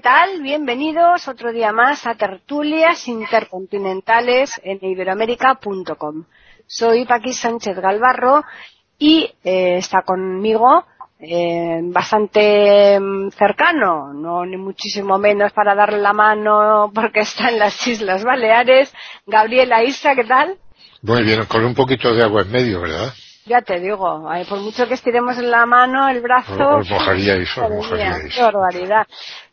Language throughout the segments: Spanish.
Tal? Bienvenidos otro día más a Tertulias Intercontinentales en iberoamérica.com. Soy Paqui Sánchez Galvarro y eh, está conmigo eh, bastante mm, cercano, no ni muchísimo menos para darle la mano porque está en las Islas Baleares. Gabriela Isa, ¿qué tal? Muy bien, con un poquito de agua en medio, ¿verdad? Ya te digo, ay, por mucho que estiremos la mano, el brazo... Os mojaríais, os mojaríais. Qué barbaridad.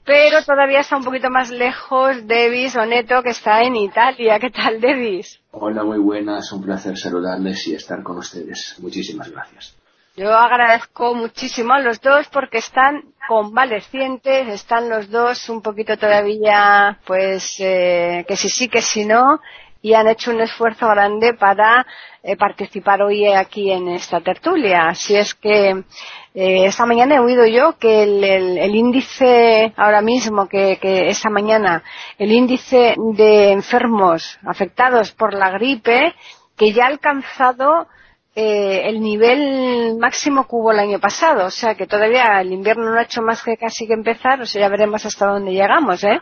Pero todavía está un poquito más lejos Devis Oneto, que está en Italia. ¿Qué tal, Devis? Hola, muy buenas. Un placer saludarles y estar con ustedes. Muchísimas gracias. Yo agradezco muchísimo a los dos porque están convalecientes, están los dos un poquito todavía, pues, eh, que si sí, que si no, y han hecho un esfuerzo grande para eh, participar hoy aquí en esta tertulia. Así es que eh, esta mañana he oído yo que el, el, índice ahora mismo, que, que, esta mañana, el índice de enfermos afectados por la gripe, que ya ha alcanzado eh, el nivel máximo que hubo el año pasado. O sea que todavía el invierno no ha hecho más que casi que empezar. O sea, ya veremos hasta dónde llegamos, ¿eh?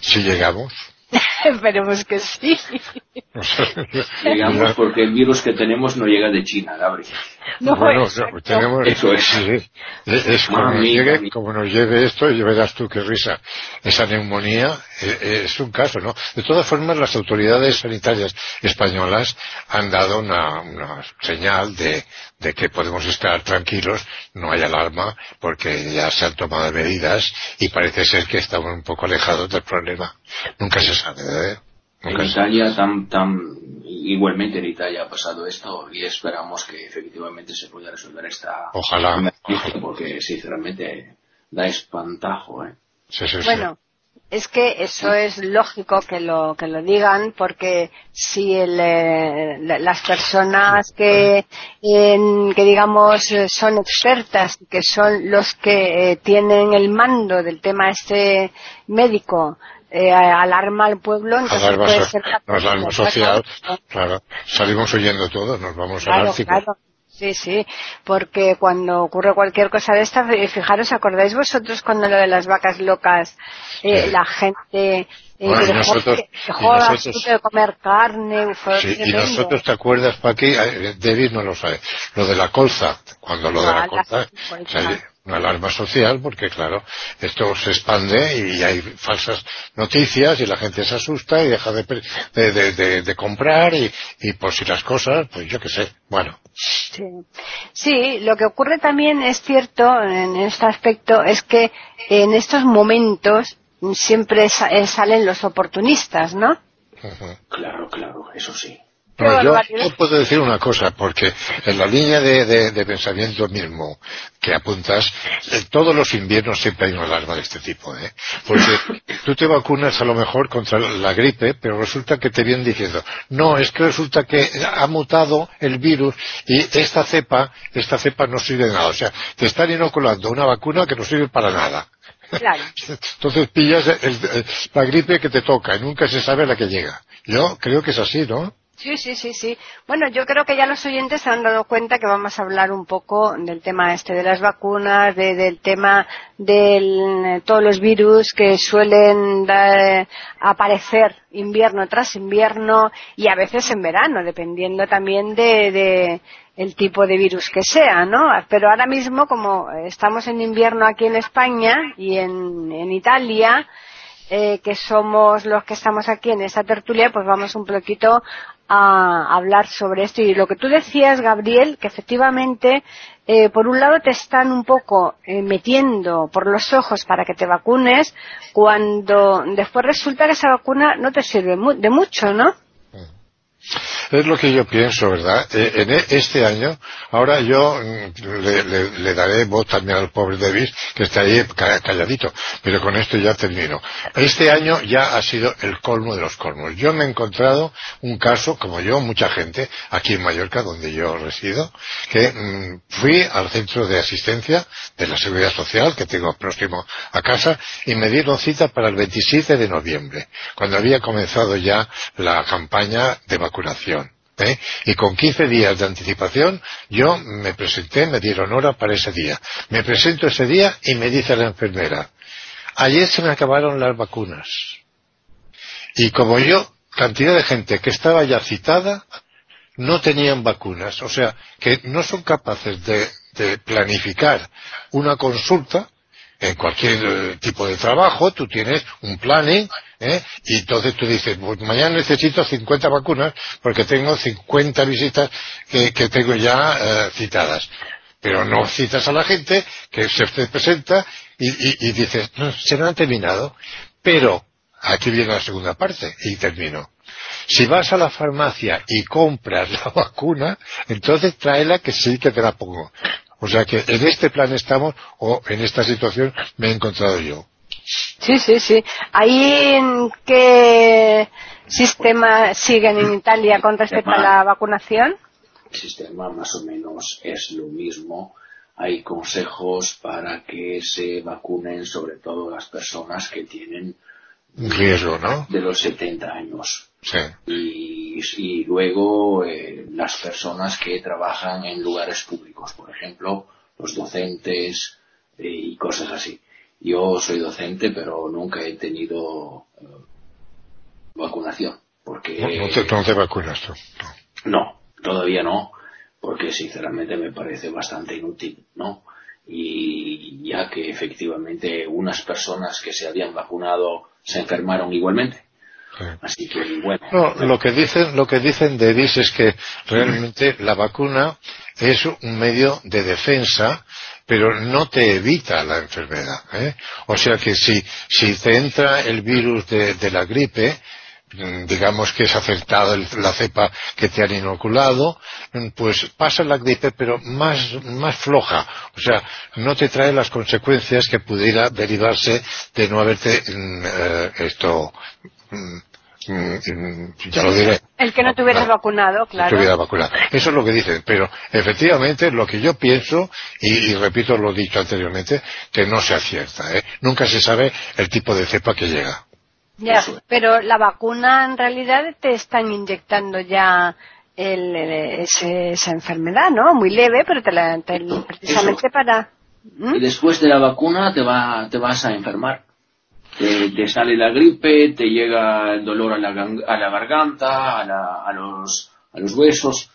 Si llegamos. Esperemos que sí. Llegamos porque el virus que tenemos no llega de China, Gabriel. No, bueno, exacto. tenemos, Eso es. sí, es, es como, nos llegue, como nos lleve esto, y verás tú qué risa. Esa neumonía eh, es un caso, ¿no? De todas formas, las autoridades sanitarias españolas han dado una, una señal de, de que podemos estar tranquilos, no hay alarma, porque ya se han tomado medidas y parece ser que estamos un poco alejados del problema. Nunca se sabe, ¿eh? En se Italia, tan, tan, igualmente en Italia ha pasado esto y esperamos que efectivamente se pueda resolver esta Ojalá. porque sinceramente da espantajo, ¿eh? Sí, sí, sí. Es que eso es lógico que lo que lo digan porque si el, eh, la- las personas que en- que digamos eh, son expertas que son los que eh, tienen el mando del tema este médico eh, alarma al pueblo entonces alarma, puede ser alarma social, claro, salimos huyendo todos, nos vamos al Claro, Ártico. claro. Sí, sí, porque cuando ocurre cualquier cosa de esta, eh, fijaros, ¿acordáis vosotros cuando lo de las vacas locas, eh, Sí. la gente eh, Bueno, dejó, nosotros- dejó nosotros- de comer carne? Sí, y nosotros, ¿te acuerdas, Paqui? Eh, David no lo sabe. Lo de la colza, cuando lo de la la colza, colza. sale una alarma social, porque claro, esto se expande y hay falsas noticias y la gente se asusta y deja de, de, de- de- de comprar y, y por si las cosas, pues yo qué sé, bueno. Sí. Sí, lo que ocurre también es cierto en este aspecto es que en estos momentos siempre sa- eh, salen los oportunistas, ¿no? Claro, claro, eso sí. Bueno, yo, puedo decir una cosa, porque en la línea de, de- de pensamiento mismo que apuntas, en todos los inviernos siempre hay una alarma de este tipo, ¿eh? Porque tú te vacunas a lo mejor contra la gripe, pero resulta que te vienen diciendo, no, es que resulta que ha mutado el virus y esta cepa, esta cepa no sirve de nada. O sea, te están inoculando una vacuna que no sirve para nada. Claro. Entonces pillas el- el- la gripe que te toca y nunca se sabe a la que llega. Yo creo que es así, ¿no? Sí, sí, sí, sí. Bueno, yo creo que ya los oyentes se han dado cuenta que vamos a hablar un poco del tema este de las vacunas, de- del tema de todos los virus que suelen da- aparecer invierno tras invierno y a veces en verano, dependiendo también de, de el tipo de virus que sea, ¿no? Pero ahora mismo, como estamos en invierno aquí en España y en, en Italia, eh, que somos los que estamos aquí en esta tertulia, pues vamos un poquito a hablar sobre esto. Y lo que tú decías, Gabriel, que efectivamente, eh, por un lado te están un poco eh, metiendo por los ojos para que te vacunes, cuando después resulta que esa vacuna no te sirve de mucho, ¿no? Es lo que yo pienso, ¿verdad? Eh, en e, este año, ahora yo mm, le, daré voz también al pobre Davis, que está ahí calladito, pero con esto ya termino. Este año ya ha sido el colmo de los colmos. Yo me he encontrado un caso, como yo, mucha gente, aquí en Mallorca, donde yo resido, que mm, fui al centro de asistencia de la Seguridad Social, que tengo próximo a casa, y me dieron cita para el 27 de noviembre, cuando había comenzado ya la campaña de vacunación. ¿Eh? Y con 15 días de anticipación yo me presenté, me dieron hora para ese día. Me presento ese día y me dice la enfermera, ayer se me acabaron las vacunas. Y como yo, cantidad de gente que estaba ya citada, no tenían vacunas. O sea, que no son capaces de, planificar una consulta en cualquier eh, tipo de trabajo, tú tienes un planning ¿eh? Y entonces tú dices, pues mañana necesito 50 vacunas porque tengo 50 visitas que, tengo ya eh, citadas. Pero no citas a la gente que se presenta y, y, y dices, no, se no han terminado. Pero, aquí viene la segunda parte y termino. Si vas a la farmacia y compras la vacuna, entonces tráela que sí que te la pongo. O sea que en este plan estamos, o en esta situación me he encontrado yo. Sí, sí, sí. ¿Ahí en qué sistema siguen en Italia con respecto a la vacunación? El sistema más o menos es lo mismo. Hay consejos para que se vacunen sobre todo las personas que tienen riesgo, ¿no? De los 70 años. Sí. Y, luego eh, las personas que trabajan en lugares públicos, por ejemplo, los docentes eh, y cosas así. Yo soy docente, pero nunca he tenido eh, vacunación. Porque, no, te, vacunas tú. No. todavía no, porque sinceramente me parece bastante inútil, ¿no? Y ya que efectivamente unas personas que se habían vacunado se enfermaron igualmente. Así que bueno. lo que dicen, lo que dicen de es que realmente la vacuna es un medio de defensa pero no te evita la enfermedad. ¿eh? O sea que si, si te entra el virus de, la gripe, mm, digamos que es acertada la cepa que te han inoculado, mm, pues pasa la gripe pero más, más floja. O sea, no te trae las consecuencias que pudiera derivarse de no haberte mm, eh, esto ya lo diré. El que no te hubiera vacunado, claro. Eso es lo que dicen, pero efectivamente lo que yo pienso, y, repito lo dicho anteriormente, que no se acierta. ¿eh? Nunca se sabe el tipo de cepa que llega. Ya, pero la vacuna en realidad te están inyectando ya esa enfermedad, ¿no? Muy leve, pero te la, precisamente para... ¿Mm? Y después de la vacuna te, va, te vas a enfermar te, sale la gripe, te llega el dolor a la, a la garganta, a, a, los, a los huesos.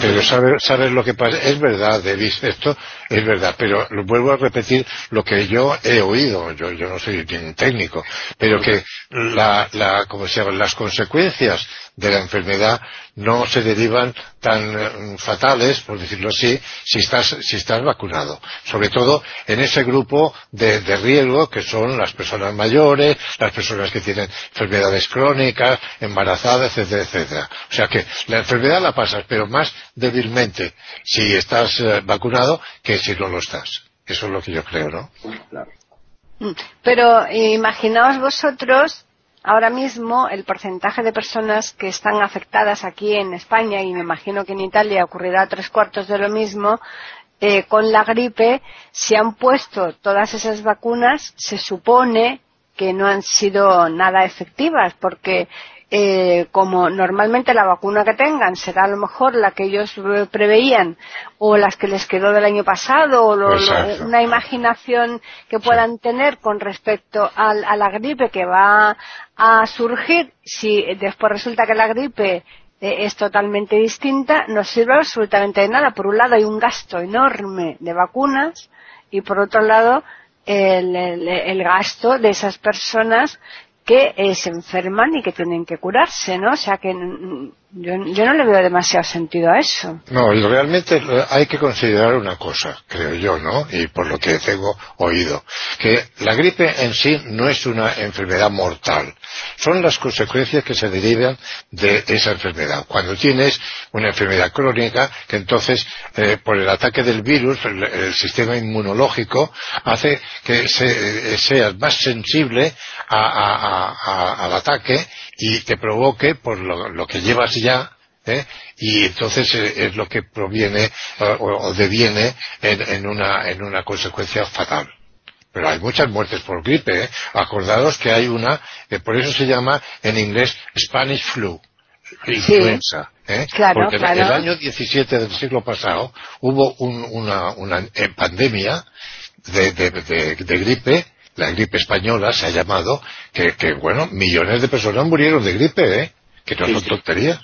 Pero sabes, sabes lo que pasa, es verdad, David, esto es verdad, pero vuelvo a repetir lo que yo he oído, yo, yo no soy técnico, pero que la, la, se llama, las consecuencias de la enfermedad no se derivan tan eh, fatales, por decirlo así, si estás, si estás vacunado. Sobre todo en ese grupo de, riesgo que son las personas mayores, las personas que tienen enfermedades crónicas, embarazadas, etcétera, etcétera. O sea que la enfermedad la pasas, pero más débilmente si estás eh, vacunado que si no lo estás. Eso es lo que yo creo, ¿no? Mm, pero imaginaos vosotros ahora mismo el porcentaje de personas que están afectadas aquí en España y me imagino que en Italia ocurrirá tres cuartos de lo mismo eh, con la gripe, se han puesto todas esas vacunas, se supone que no han sido nada efectivas porque eh, como normalmente la vacuna que tengan será a lo mejor la que ellos preveían o las que les quedó del año pasado o una imaginación que puedan tener con respecto a la gripe que va a surgir. Si después resulta que la gripe eh, es totalmente distinta, no sirve absolutamente de nada. Por un lado hay un gasto enorme de vacunas y por otro lado el gasto de esas personas que eh, se enferman y que tienen que curarse, ¿no? O sea que Yo, yo, no le veo demasiado sentido a eso. No, y realmente hay que considerar una cosa, creo yo, ¿no? Y por lo que tengo oído, que la gripe en sí no es una enfermedad mortal. Son las consecuencias que se derivan de esa enfermedad. Cuando tienes una enfermedad crónica, que entonces, eh, por el ataque del virus, el, sistema inmunológico hace que se, eh, seas más sensible al ataque y te provoque, por lo, que llevas ya, ¿eh? y entonces eh, es lo que proviene o, deviene en, una, en una consecuencia fatal. Pero hay muchas muertes por gripe. ¿eh? Acordaros que hay una, por eso se llama en inglés Spanish flu, influenza. ¿eh? Porque en el año 17 del siglo pasado hubo una, una pandemia de, de gripe la gripe española se ha llamado, que, que bueno, millones de personas murieron de gripe, ¿eh? Que no son tonterías.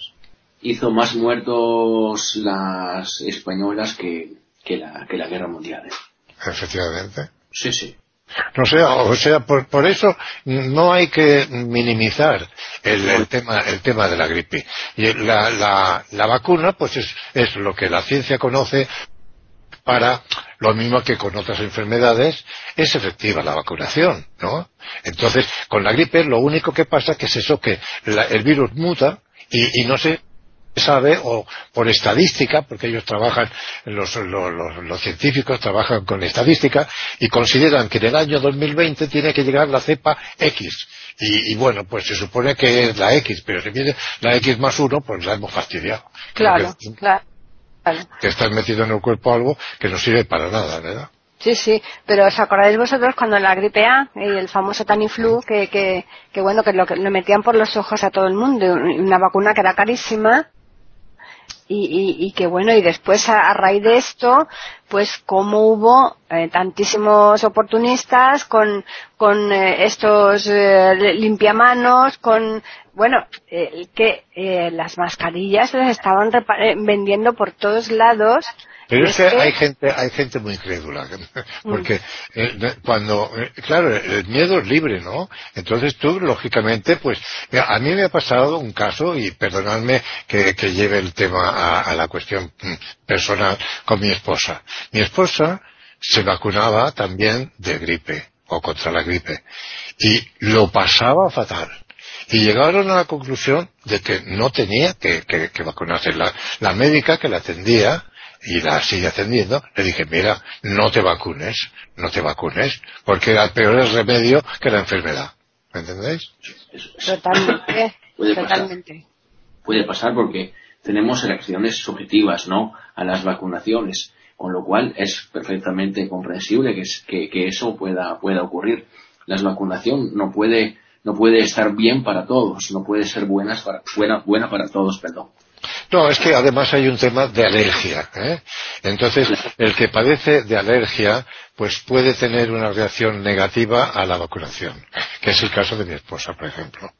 Hizo más muertos las españolas que, que, la, que la guerra mundial. ¿eh? Efectivamente. Sí, sí. No sea, o sea, por, por, eso no hay que minimizar el, el, tema, el tema de la gripe. Y la, la, la vacuna, pues es, es lo que la ciencia conoce para lo mismo que con otras enfermedades es efectiva la vacunación, ¿no? Entonces, con la gripe lo único que pasa que es eso que el virus muta y, no se sabe o por estadística porque ellos trabajan los, los, científicos trabajan con estadística y consideran que en el año 2020 tiene que llegar la cepa X. Y, bueno pues se supone que es la X pero si viene la X más uno pues la hemos fastidiado. Claro claro que estás metido en el cuerpo algo que no sirve para nada, ¿verdad? Sí, sí, pero ¿os acordáis vosotros cuando la gripe A y el famoso Taniflu, que, que, que bueno, que lo, que lo metían por los ojos a todo el mundo, una vacuna que era carísima, y, y, que bueno, y después a, raíz de esto, pues como hubo eh, tantísimos oportunistas con, con eh, estos eh, limpiamanos, con, bueno, que las mascarillas las estaban vendiendo por todos lados pero es que hay gente, hay gente muy crédula, porque eh, cuando, eh, claro, el miedo es libre, ¿no? Entonces tú, lógicamente, pues, a mí me ha pasado un caso, y perdonadme que, lleve el tema a, la cuestión mm, personal con mi esposa. Mi esposa se vacunaba también de gripe, o contra la gripe, y lo pasaba fatal y llegaron a la conclusión de que no tenía que, vacunarse. La, la, médica que la atendía y la sigue atendiendo, le dije, mira, no te vacunes, no te vacunes, porque el peor es remedio que la enfermedad. ¿Me entendéis? Totalmente, puede totalmente. Pasar, puede pasar porque tenemos reacciones subjetivas, ¿no?, a las vacunaciones, con lo cual es perfectamente comprensible que, que, eso pueda, pueda ocurrir. La vacunación no puede, no puede estar bien para todos, no puede ser buenas para, buena, buena para todos, perdón. No, es que además hay un tema de alergia. ¿eh? Entonces, el que padece de alergia pues puede tener una reacción negativa a la vacunación, que es el caso de mi esposa, por ejemplo.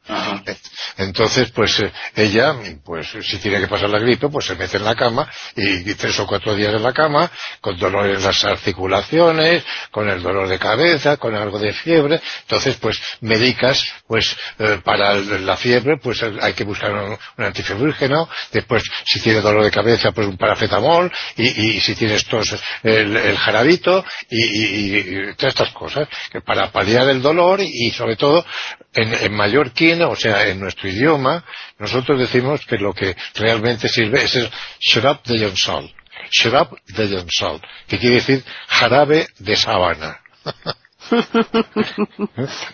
Entonces, pues eh, ella, pues si tiene que pasar la gripe, pues se mete en la cama y, tres o cuatro días en la cama, con dolor en las articulaciones, con el dolor de cabeza, con algo de fiebre. Entonces, pues medicas, pues eh, para la fiebre, pues hay que buscar un, un Después, si tiene dolor de cabeza, pues un parafetamol. Y, si tienes tos, el, jarabito. Y, todas estas cosas, que para paliar el dolor y, sobre todo en, en mallorquín, o sea, en nuestro idioma, nosotros decimos que lo que realmente sirve es el shrub de Jonsol. Shrub de Jonsol, que quiere decir jarabe de sábana.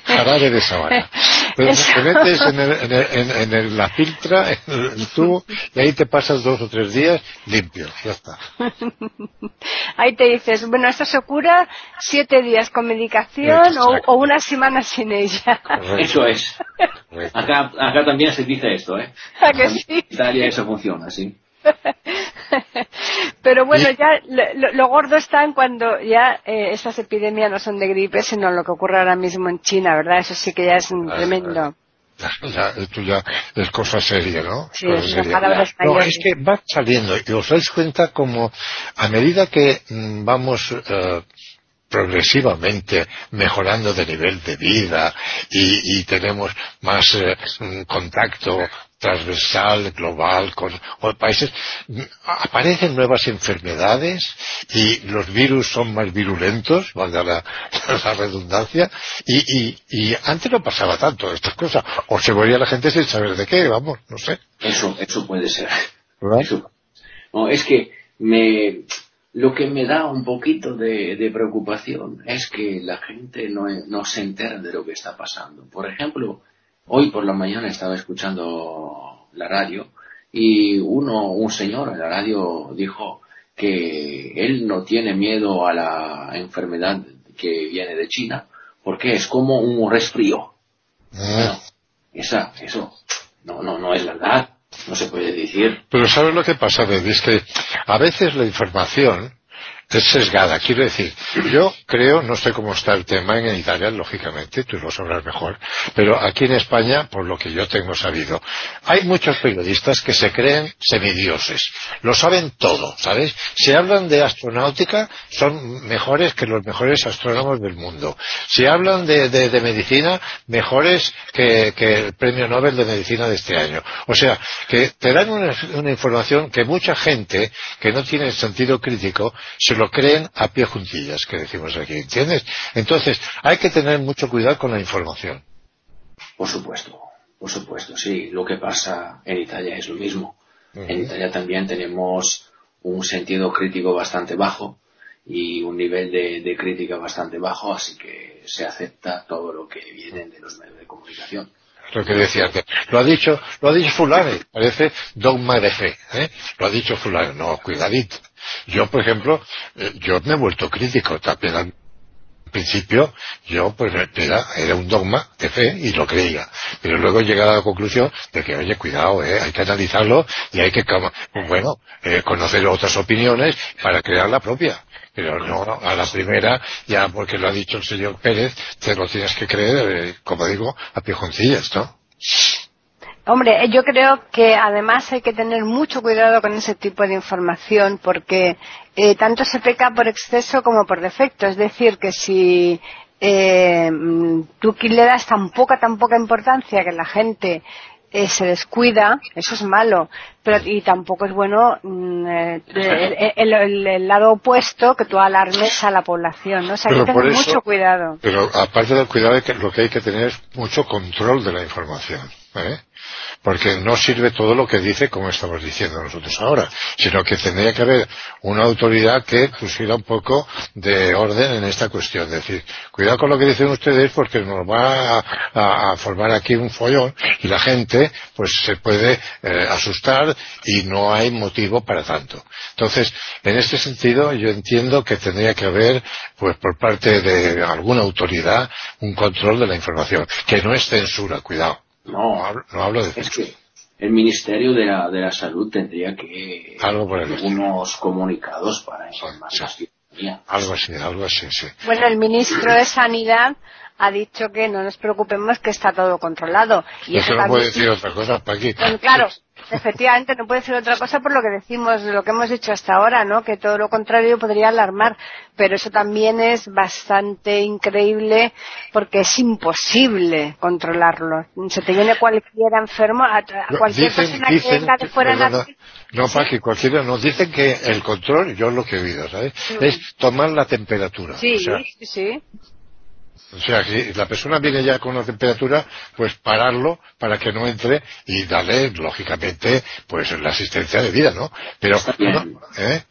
Jarabe de sabana. Pues te metes en, el, en, la filtra, en el tubo, y ahí te pasas dos o tres días limpio. Ya está. Ahí te dices, bueno, esto se cura siete días con medicación o, una semana sin ella. Eso es. Acá, acá también se dice esto, ¿eh? En Italia eso funciona, sí. Pero bueno, ya lo, gordo está en cuando ya eh, esas epidemias no son de gripe, sino lo que ocurre ahora mismo en China, ¿verdad? Eso sí que ya es un tremendo. Ya, esto ya es cosa seria, ¿no? Sí, es No, es que va saliendo y os dais cuenta como a medida que mm, vamos eh, progresivamente mejorando de nivel de vida y, tenemos más eh, contacto transversal, global, con países, aparecen nuevas enfermedades y los virus son más virulentos, valga la, la redundancia, y, y, antes no pasaba tanto estas cosas, o se moría la gente sin saber de qué, vamos, no sé. Eso, eso puede ser. no, es que me, lo que me da un poquito de, preocupación es que la gente no, no se entera de lo que está pasando. Por ejemplo, Hoy por la mañana estaba escuchando la radio y uno, un señor en la radio dijo que él no tiene miedo a la enfermedad que viene de China porque es como un resfrío. Ah. esa, eso no, no, no es verdad. No se puede decir. Pero ¿sabes lo que pasa, Es que a veces la información es sesgada. Quiero decir, yo creo, no sé cómo está el tema en Italia, lógicamente, tú lo sabrás mejor, pero aquí en España, por lo que yo tengo sabido, hay muchos periodistas que se creen semidioses. Lo saben todo, ¿sabes? Si hablan de astronáutica, son mejores que los mejores astrónomos del mundo. Si hablan de, medicina, mejores que, el premio Nobel de Medicina de este año. O sea, que te dan una, una información que mucha gente que no tiene sentido crítico se lo creen a pie juntillas, que decimos aquí, ¿entiendes? Entonces, hay que tener mucho cuidado con la información. Por supuesto, por supuesto, sí. Lo que pasa en Italia es lo mismo. En Italia también tenemos un sentido crítico bastante bajo y un nivel de, crítica bastante bajo, así que se acepta todo lo que viene de los medios de comunicación lo que decía antes. Lo ha dicho, lo ha dicho fulano, parece dogma de fe, ¿eh? Lo ha dicho fulano, no, cuidadito. Yo, por ejemplo, eh, yo me he vuelto crítico también al principio. Yo pues era, era un dogma de fe y lo creía. Pero luego he llegado a la conclusión de que oye cuidado eh, hay que analizarlo y hay que bueno eh, conocer otras opiniones para crear la propia. Pero no a la primera ya porque lo ha dicho el señor Pérez te lo tienes que creer como digo a piejoncillas ¿no? Hombre, eh, yo creo que además hay que tener mucho cuidado con ese tipo de información porque eh, tanto se peca por exceso como por defecto. Es decir, que si eh, tú le das tan poca, tan poca importancia que la gente eh, se descuida, eso es malo. Pero, y tampoco es bueno mm, el, lado opuesto que tú alarmes a la población. ¿no? O sea, hay que tener mucho cuidado. Pero aparte del cuidado, lo que hay que tener es mucho control de la información. ¿Eh? porque no sirve todo lo que dice como estamos diciendo nosotros ahora, sino que tendría que haber una autoridad que pusiera un poco de orden en esta cuestión. Es decir, cuidado con lo que dicen ustedes porque nos va a, formar aquí un follón y la gente pues se puede eh, asustar y no hay motivo para tanto. Entonces, en este sentido yo entiendo que tendría que haber pues por parte de alguna autoridad un control de la información, que no es censura, cuidado no, no hablo de es que el Ministerio de la, de la Salud tendría que algo por algunos comunicados para informar Algo así, algo así, sí. Bueno, el ministro de Sanidad ha dicho que no nos preocupemos que está todo controlado. Y eso, no puede decir otra cosa, Paqui. claro, efectivamente no puede decir otra cosa por lo que decimos, lo que hemos dicho hasta ahora, ¿no? Que todo lo contrario podría alarmar. Pero eso también es bastante increíble porque es imposible controlarlo. Se te viene cualquiera enfermo, a, cualquier persona que venga de fuera de la... No, Paqui, cualquiera nos dicen que el control, yo lo que he oído, ¿sabes? Es tomar la temperatura. Sí, sí, sí. O sea, si la persona viene ya con una temperatura, pues pararlo para que no entre y darle, lógicamente, pues la asistencia de vida, ¿no? Pero, ¿eh?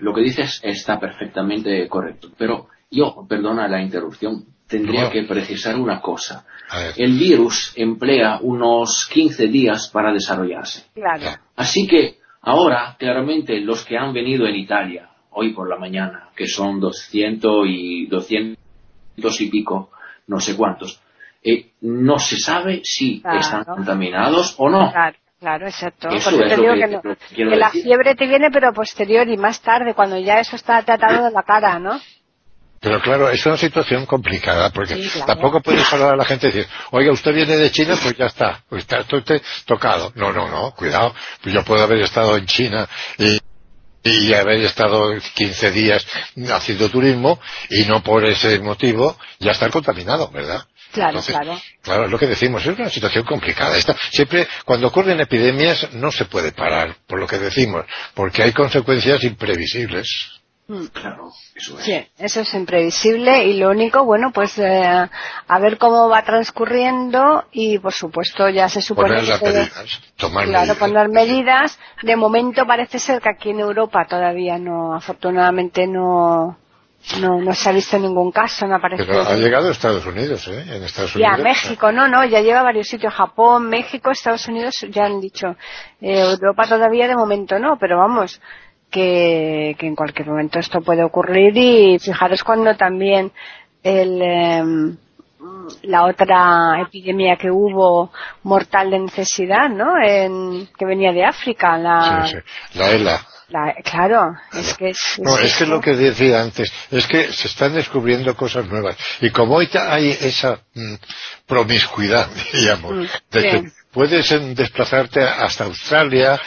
lo, que dices está perfectamente correcto. Pero yo, perdona la interrupción, tendría que precisar una cosa. El virus emplea unos 15 días para desarrollarse. Claro. Así que ahora, claramente, los que han venido en Italia hoy por la mañana, que son 200 y 200 dos y pico, no sé cuántos, eh, no se sabe si están contaminados o no. Claro. Claro, exacto. que, la fiebre te viene pero posterior y más tarde, cuando ya eso está tratado de la cara, ¿no? Pero claro, es una situación complicada, porque tampoco puedes hablar a la gente y decir, oiga, usted viene de China, pues ya está, pues está usted tocado. No, no, no, cuidado, pues yo puedo haber estado en China y y haber estado 15 días haciendo turismo y no por ese motivo ya estar contaminado, ¿verdad? Claro, claro. Claro, es lo que decimos, es una situación complicada. Esta, siempre, cuando ocurren epidemias, no se puede parar, por lo que decimos, porque hay consecuencias imprevisibles. Mm. Claro, eso es. Sí, eso es imprevisible y lo único, bueno, pues eh, a ver cómo va transcurriendo y por supuesto ya se supone poner las que medidas, tomar claro, medidas. poner medidas. De momento parece ser que aquí en Europa todavía no, afortunadamente no, no, no se ha visto ningún caso, no ha aparecido. Pero ha llegado a Estados Unidos, ¿eh? En Estados Ya, Unidos. México, no, no, ya lleva a varios sitios, Japón, México, Estados Unidos, ya han dicho. Eh, Europa todavía de momento no, pero vamos, que, que en cualquier momento esto puede ocurrir y fijaros cuando también el, em, la otra epidemia que hubo mortal de necesidad, ¿no? En, que venía de África, la, Sí, sí. La ELA. la- claro, es que es, No, es que lo que decía antes, es que se están descubriendo cosas nuevas. Y como hoy hay esa mm, promiscuidad, digamos, Mm, de que puedes desplazarte hasta Australia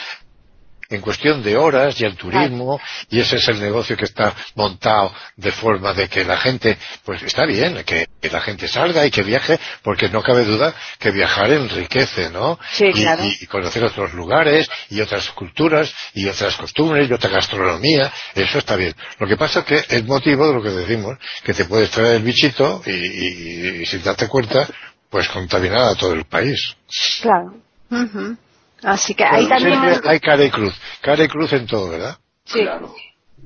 en cuestión de horas y el turismo, y ese es el negocio que está montado de forma de que la gente, pues está bien, que, que la gente salga y que viaje, porque no cabe duda que viajar enriquece, ¿no? Sí, y, claro. y- conocer otros lugares y otras culturas y otras costumbres y otra gastronomía, eso está bien. Lo que pasa es que es motivo de lo que decimos, que te puedes traer el bichito y, y- y sin darte cuenta, pues contaminar a todo el país. claro. Así que ahí también... Siempre hay cara y cruz, cara y cruz en todo, ¿verdad? Sí, Claro.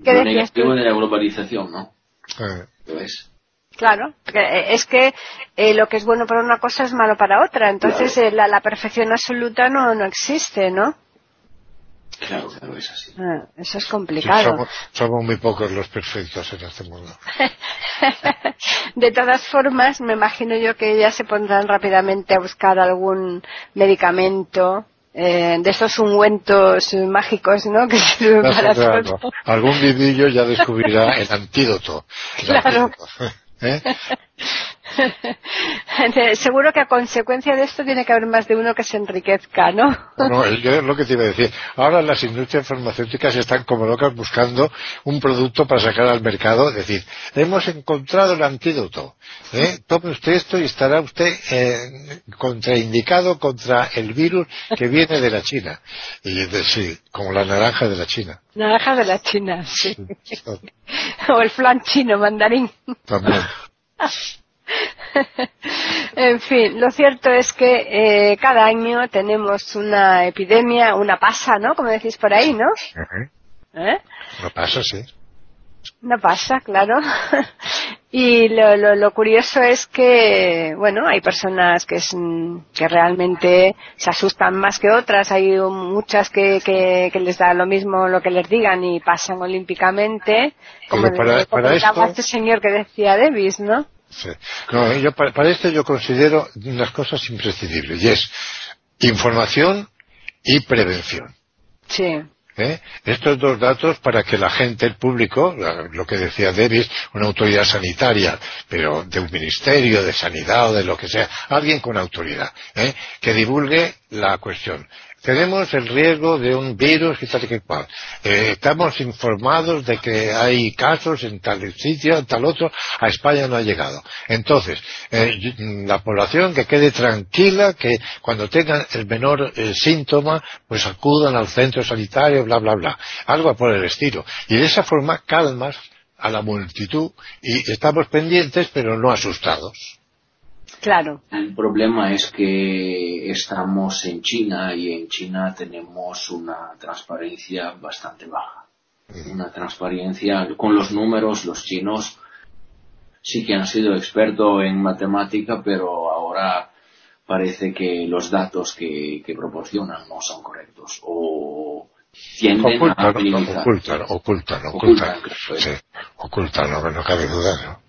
¿Qué Lo negativo de la globalización, ¿no? Eh, Lo es. Claro, que, eh, es que eh, lo que es bueno para una cosa es malo para otra, entonces eh, la, la perfección absoluta no, no existe, ¿no? Claro, claro, es así. Ah, eso es sí, complicado. somos, somos muy pocos los perfectos en este mundo. De todas formas, me imagino yo que ya se pondrán rápidamente a buscar algún medicamento eh, de esos ungüentos mágicos, ¿no? Que sirven para. ¿no? Algún vivillo ya descubrirá el antídoto. El Claro. antídoto. ¿Eh? Seguro que a consecuencia de esto tiene que haber más de uno que se enriquezca, ¿no? No, yo es lo que te iba a decir. Ahora las industrias farmacéuticas están como locas buscando un producto para sacar al mercado. Es decir, hemos encontrado el antídoto. ¿eh? Tome usted esto y estará usted eh, contraindicado contra el virus que viene de la China. Y de- sí, como la naranja de la China. Naranja de la China, sí. O el flan chino, mandarín. También. en fin, lo cierto es que eh, cada año tenemos una epidemia, una pasa, ¿no? Como decís por ahí, ¿no? ¿Eh? Lo pasa, sí. No pasa, claro. y lo, lo, lo curioso es que, bueno, hay personas que, es, que realmente se asustan más que otras. Hay muchas que, que, que les da lo mismo lo que les digan y pasan olímpicamente. Como para- le para esto- este señor que decía Davis, ¿no? Sí. No, yo para, para esto yo considero unas cosas imprescindibles y es información y prevención. Sí. ¿Eh? Estos dos datos para que la gente, el público, lo que decía Davis, una autoridad sanitaria, pero de un ministerio de sanidad o de lo que sea, alguien con autoridad, ¿eh? que divulgue la cuestión. Tenemos el riesgo de un virus y tal y cual. Estamos informados de que hay casos en tal sitio, en tal otro. A España no ha llegado. Entonces, eh, y- la población que quede tranquila, que cuando tengan el menor eh, síntoma, pues acudan al centro sanitario, bla, bla, bla. Algo por el estilo. Y de esa forma calmas a la multitud y estamos pendientes pero no asustados. Claro. El problema es que estamos en China y en China tenemos una transparencia bastante baja. Una transparencia con los números, los chinos sí que han sido expertos en matemática, pero ahora parece que los datos que, que proporcionan no son correctos o Ocultan, minimizar. ocultan, ocultan, ocultan. Ocultan, claro. Sí, ocultan, no, no cabe duda. ¿no?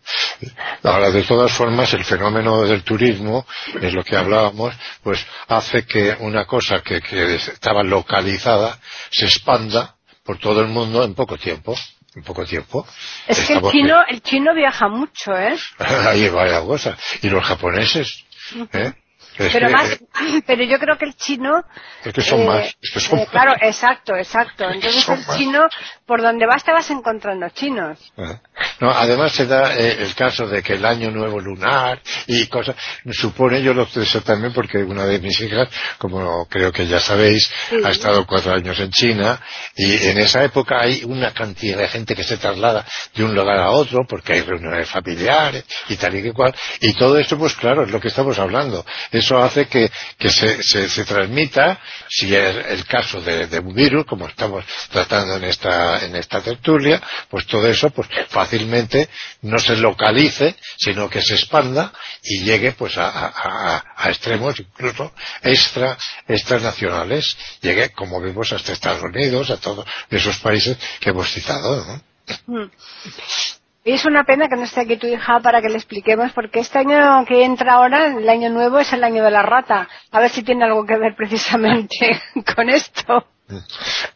Ahora, de todas formas, el fenómeno del turismo, es lo que hablábamos, pues hace que una cosa que, que estaba localizada se expanda por todo el mundo en poco tiempo. En poco tiempo. Es que el chino, el chino viaja mucho, ¿eh? Ahí va la cosa. Y los japoneses, ¿eh? Pero más, pero yo creo que el chino es que son más, es que son claro, exacto, exacto. Entonces el chino, por donde vas te vas encontrando chinos. No, además se da el caso de que el año nuevo lunar y cosas, supone, yo lo sé también porque una de mis hijas, como creo que ya sabéis, ha estado cuatro años en China y en esa época hay una cantidad de gente que se traslada de un lugar a otro porque hay reuniones familiares y tal y que cual. Y todo esto, pues claro, es lo que estamos hablando. Eso hace que, se, se, transmita, si es el caso de, un virus, como estamos tratando en esta, en esta tertulia, pues todo eso, pues fácilmente no se localice, sino que se expanda y llegue pues a, extremos incluso extra, extranacionales, llegue, como vemos, hasta Estados Unidos, a todos esos países que hemos citado. ¿no? Mm. Y es una pena que no esté aquí tu hija para que le expliquemos, porque este año que entra ahora, el año nuevo, es el año de la rata. A ver si tiene algo que ver precisamente con esto.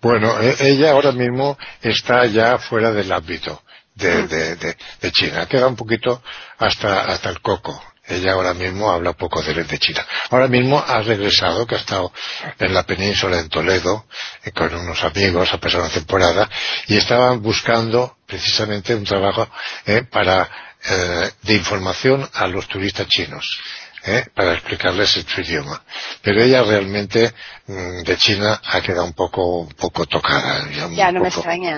Bueno, e-, ella ahora mismo está ya fuera del ámbito de, de, de, de China. Queda un poquito hasta, hasta el coco. Ella ahora mismo habla poco de, China. Ahora mismo ha regresado, que ha estado en la península en Toledo, eh, con unos amigos a pasar una temporada, y estaban buscando precisamente un trabajo eh, para, eh, de información a los turistas chinos. ¿Eh? para explicarles su idioma. Pero ella realmente mm, de China ha quedado un poco, un poco tocada. Ya, no me extraña.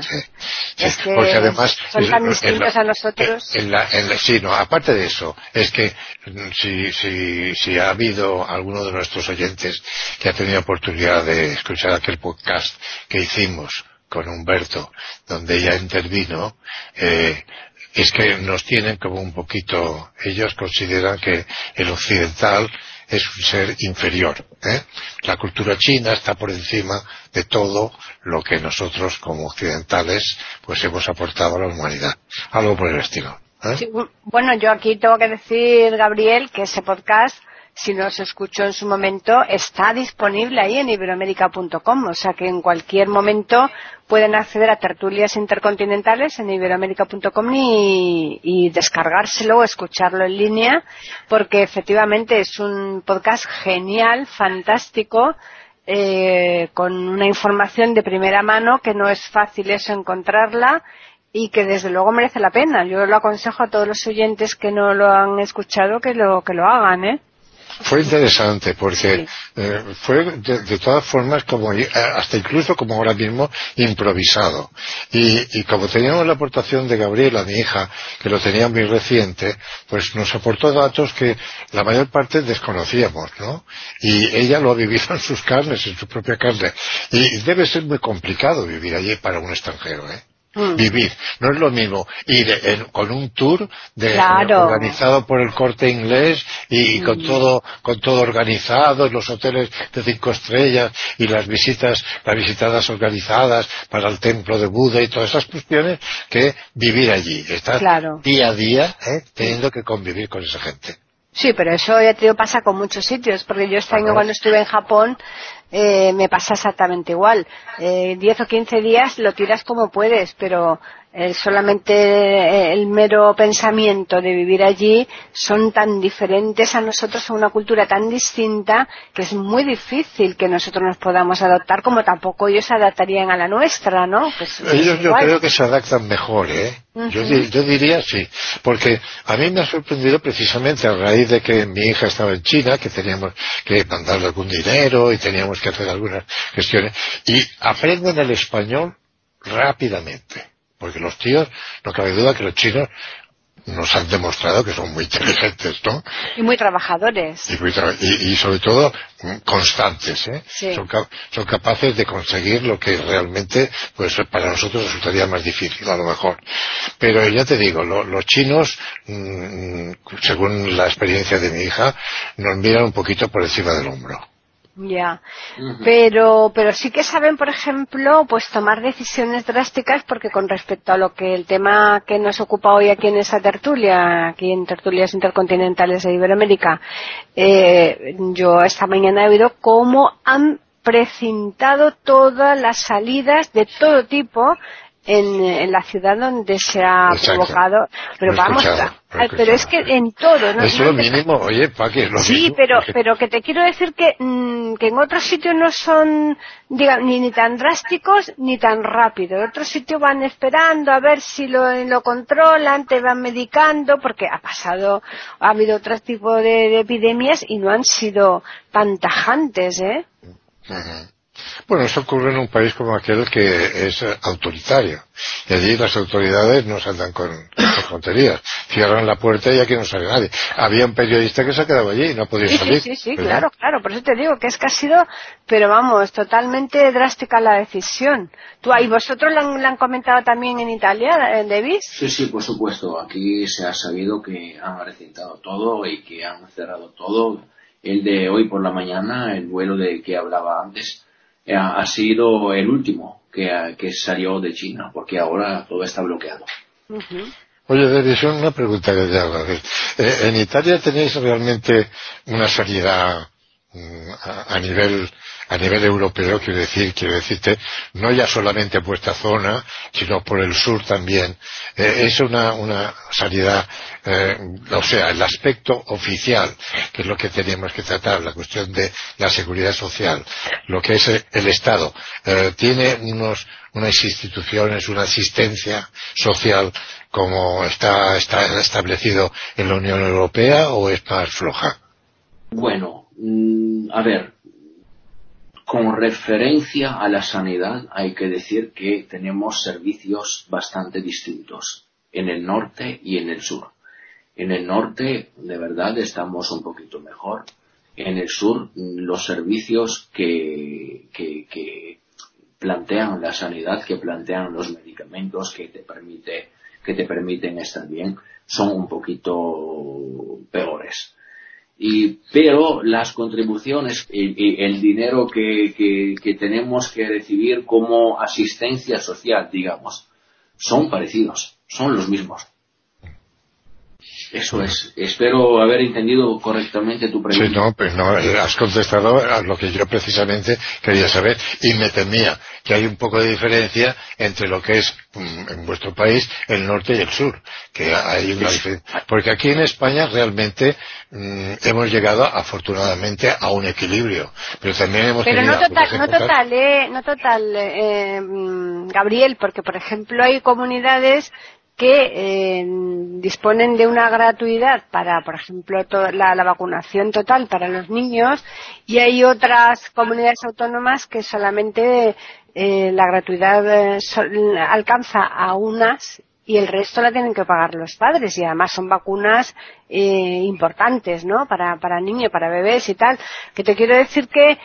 es que porque además son tan distintos a nosotros. sí, no, aparte de eso, es que mm, si, si, si ha habido alguno de nuestros oyentes que ha tenido oportunidad de escuchar aquel podcast que hicimos con Humberto, donde ella intervino, eh, es que nos tienen como un poquito, ellos consideran que el occidental es un ser inferior. ¿eh? La cultura china está por encima de todo lo que nosotros como occidentales pues hemos aportado a la humanidad. Algo por el estilo. ¿eh? bueno, yo aquí tengo que decir, Gabriel, que ese podcast si no se escuchó en su momento, está disponible ahí en iberoamérica.com. O sea que en cualquier momento pueden acceder a tertulias intercontinentales en iberoamérica.com y, y descargárselo o escucharlo en línea, porque efectivamente es un podcast genial, fantástico, eh, con una información de primera mano que no es fácil eso encontrarla y que desde luego merece la pena. Yo lo aconsejo a todos los oyentes que no lo han escuchado que lo, que lo hagan, ¿eh? Fue interesante porque eh, fue de, todas formas como eh, hasta incluso como ahora mismo improvisado y, y, como teníamos la aportación de Gabriela, mi hija, que lo tenía muy reciente, pues nos aportó datos que la mayor parte desconocíamos, ¿no? Y ella lo ha vivido en sus carnes, en su propia carne y debe ser muy complicado vivir allí para un extranjero, ¿eh? Mm. vivir. No es lo mismo ir con un tour de, organizado por el corte inglés y, con mm. todo con todo organizado, los hoteles de cinco estrellas y las visitas, las visitadas organizadas para el templo de Buda y todas esas cuestiones, que vivir allí. Estar día a día ¿eh? teniendo que convivir con esa gente. Sí, pero eso ya te pasa con muchos sitios, porque yo este año cuando estuve en Japón eh, me pasa exactamente igual. Eh, 10 o 15 días lo tiras como puedes, pero eh, solamente eh, el mero pensamiento de vivir allí son tan diferentes a nosotros, a una cultura tan distinta, que es muy difícil que nosotros nos podamos adaptar, como tampoco ellos se adaptarían a la nuestra, ¿no? Pues, ellos yo creo que se adaptan mejor, ¿eh? yo, yo, diría sí, porque a mí me ha sorprendido precisamente a raíz de que mi hija estaba en China, que teníamos que mandarle algún dinero y teníamos que hacer algunas gestiones, y aprenden el español rápidamente porque los tíos, no cabe duda que los chinos nos han demostrado que son muy inteligentes, ¿no? Y muy trabajadores. Y, sobre todo constantes, ¿eh? Son, son, capaces de conseguir lo que realmente, pues para nosotros resultaría más difícil, a lo mejor. Pero ya te digo, los chinos, mm, según la experiencia de mi hija, nos miran un poquito por encima del hombro. Ya, pero, pero sí que saben, por ejemplo, pues tomar decisiones drásticas porque con respecto a lo que el tema que nos ocupa hoy aquí en esa tertulia, aquí en tertulias intercontinentales de Iberoamérica, eh, yo esta mañana he oído cómo han precintado todas las salidas de todo tipo en, la ciudad donde se ha provocado. Pero vamos, pero es que en todo. ¿no? Es lo mínimo, oye, ¿para qué? sí, pero, pero que te quiero decir que, mm, que en otros sitios no son, diga, ni, ni tan drásticos ni tan rápidos. En otros sitios van esperando a ver si lo, lo controlan, te van medicando, porque ha pasado, ha habido otro tipo de, epidemias y no han sido tan tajantes, ¿eh? Bueno, eso ocurre en un país como aquel que es autoritario. Y allí las autoridades no saltan con, con Cierran la puerta y aquí no sale nadie. Había un periodista que se ha quedado allí y no podía salir. Sí, sí, sí, claro, claro. Por eso te digo que es que ha sido, pero vamos, totalmente drástica la decisión. ¿Tú y vosotros lo han, comentado también en Italia, David? Sí, sí, por supuesto. Aquí se ha sabido que han recintado todo y que han cerrado todo. El de hoy por la mañana, el vuelo de que hablaba antes, ha sido el último que, que, salió de China, porque ahora todo está bloqueado. Oye, Oye, una pregunta que te hago. Eh, ¿En Italia tenéis realmente una salida mm, a nivel a nivel europeo, quiero decir, quiero decirte, no ya solamente por esta zona, sino por el sur también. Eh, es una, una salida, eh, o sea, el aspecto oficial, que es lo que tenemos que tratar, la cuestión de la seguridad social, lo que es el Estado, eh, tiene unos, unas instituciones, una asistencia social como está, está establecido en la Unión Europea o es más floja? Bueno, mm, a ver, con referencia a la sanidad hay que decir que tenemos servicios bastante distintos en el norte y en el sur. En el norte, de verdad, estamos un poquito mejor. En el sur, los servicios que, que, plantean la sanidad, que plantean los medicamentos que te permite, que te permiten estar bien, son un poquito peores y, pero las contribuciones y, el dinero que, que, tenemos que recibir como asistencia social, digamos, son parecidos, son los mismos. Eso es. Espero haber entendido correctamente tu pregunta. Sí, no, pues no, has contestado a lo que yo precisamente quería saber y me temía que hay un poco de diferencia entre lo que es mm, en vuestro país el norte y el sur, que hay una diferencia. Porque aquí en España realmente mm, hemos llegado afortunadamente a un equilibrio, pero también hemos pero no total, no total, eh, no total, eh, mm, Gabriel, porque por ejemplo hay comunidades que eh, disponen de una gratuidad para, por ejemplo, la, vacunación total para los niños y hay otras comunidades autónomas que solamente eh, la gratuidad eh, alcanza a unas y el resto la tienen que pagar los padres y además son vacunas importantes, ¿no? Para, para niños, para bebés y tal. Que te quiero decir que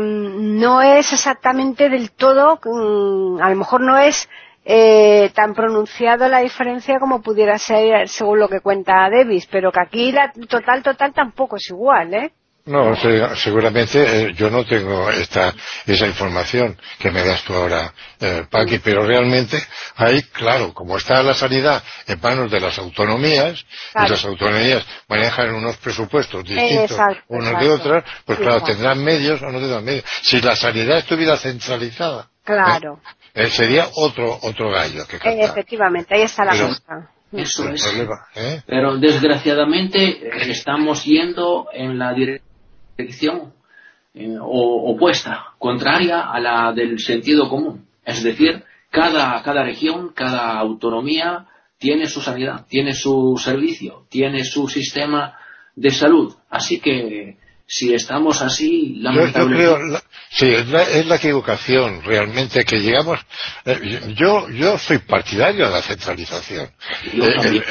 no es exactamente del todo, mm, a lo mejor no es eh, tan pronunciado la diferencia como pudiera ser según lo que cuenta Davis, pero que aquí la total total tampoco es igual, ¿eh? No, seguramente eh, yo no tengo esta, esa información que me das tú ahora, eh, Paqui, pero realmente ahí, claro, como está la sanidad en manos de las autonomías, y las autonomías manejan unos presupuestos distintos unos de otras, pues claro, tendrán medios o no tendrán medios. Si la sanidad estuviera centralizada, claro. Eh, sería otro otro gallo que cantar. Efectivamente, ahí está la cosa. Eso es. ¿eh? Pero desgraciadamente eh, estamos yendo en la dirección opuesta, contraria a la del sentido común. Es decir, cada, cada región, cada autonomía tiene su sanidad, tiene su servicio, tiene su sistema de salud. Así que si estamos así, lamentablemente. Yo, creo, sí, es la, equivocación realmente que llegamos. Eh, yo, yo soy partidario de la centralización. Eh,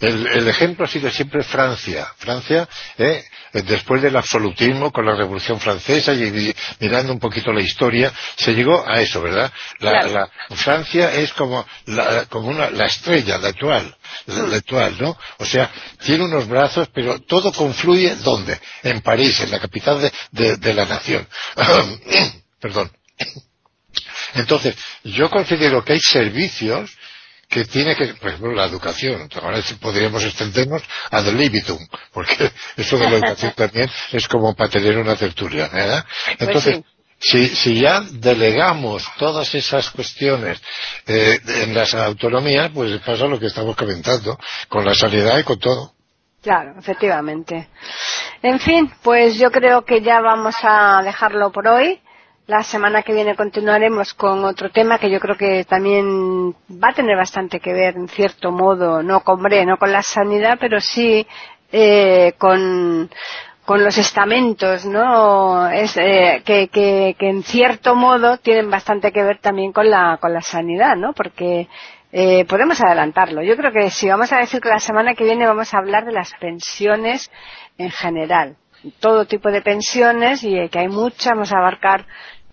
el, el, ejemplo ha sido siempre Francia. Francia, eh, después del absolutismo con la Revolución Francesa y mirando un poquito la historia, se llegó a eso, ¿verdad? La, Francia es como, la, como una, la estrella, la actual, la, actual, ¿no? O sea, tiene unos brazos, pero todo confluye ¿dónde? En París, en la capital de, de la nación. Perdón. Entonces, yo considero que hay servicios que tiene que, por ejemplo, la educación. Ahora podríamos extendernos a del libitum, porque eso de la educación también es como para tener una tertulia, ¿verdad? Pues Entonces, si, si ya delegamos todas esas cuestiones eh, en las autonomías, pues pasa lo que estamos comentando, con la sanidad y con todo. Claro, efectivamente. En fin, pues yo creo que ya vamos a dejarlo por hoy. La semana que viene continuaremos con otro tema que yo creo que también va a tener bastante que ver, en cierto modo, no con no con la sanidad, pero sí eh, con, con los estamentos, ¿no? Es, eh, que, que, que, en cierto modo tienen bastante que ver también con la, con la sanidad, ¿no? Porque eh, podemos adelantarlo. Yo creo que sí, vamos a decir que la semana que viene vamos a hablar de las pensiones en general. Todo tipo de pensiones y que hay muchas, vamos a abarcar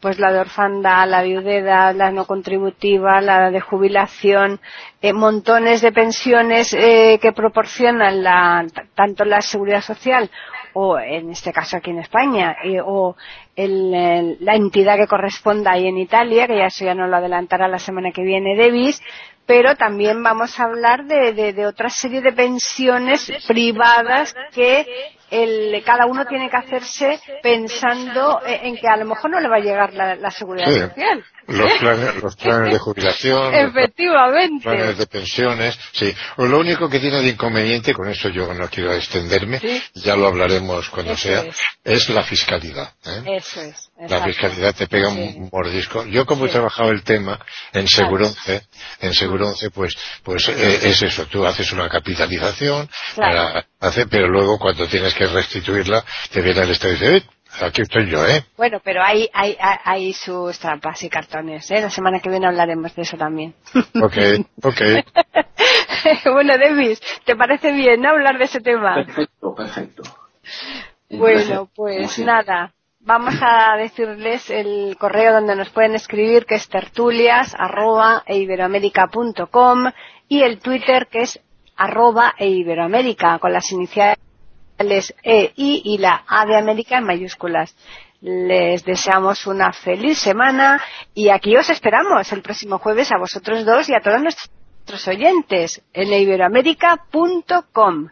pues la de orfandad, la viudedad, la no contributiva, la de jubilación, eh, montones de pensiones eh, que proporcionan la, tanto la seguridad social o en este caso aquí en España o el, la entidad que corresponda ahí en Italia, que ya eso ya nos lo adelantará la semana que viene Davis, pero también vamos a hablar de, de otra serie de pensiones privadas que el, cada uno tiene que hacerse pensando en que a lo mejor no le va a llegar la, la seguridad social. Los planes, los planes de jubilación, Efectivamente. los planes de pensiones, sí. O lo único que tiene de inconveniente, con eso yo no quiero extenderme, ya lo hablaremos cuando sea, es. la fiscalidad. ¿eh? Eso es. La fiscalidad te pega un mordisco. Yo como he trabajado el tema en Seguronce, en Seguronce, pues, pues eh, es eso. Tú haces una capitalización, para hacer, pero luego cuando tienes que restituirla, te viene el Estado y dice, Aquí estoy yo, ¿eh? Bueno, pero hay, hay, hay sus trampas y cartones, ¿eh? La semana que viene hablaremos de eso también. Ok, ok. bueno, Davis, ¿te parece bien hablar de ese tema? Perfecto, perfecto. Bueno, pues nada. Vamos a decirles el correo donde nos pueden escribir que es tertulias arroba e y el Twitter que es arroba e iberoamérica con las iniciales E, I y la A de América en mayúsculas. Les deseamos una feliz semana y aquí os esperamos el próximo jueves a vosotros dos y a todos nuestros oyentes en iberoamérica.com.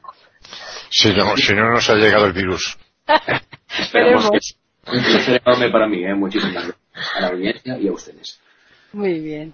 Si no, si no nos ha llegado el virus. Esperemos un placer enorme para mí, ¿eh? muchísimas gracias a la audiencia y a ustedes. Muy bien.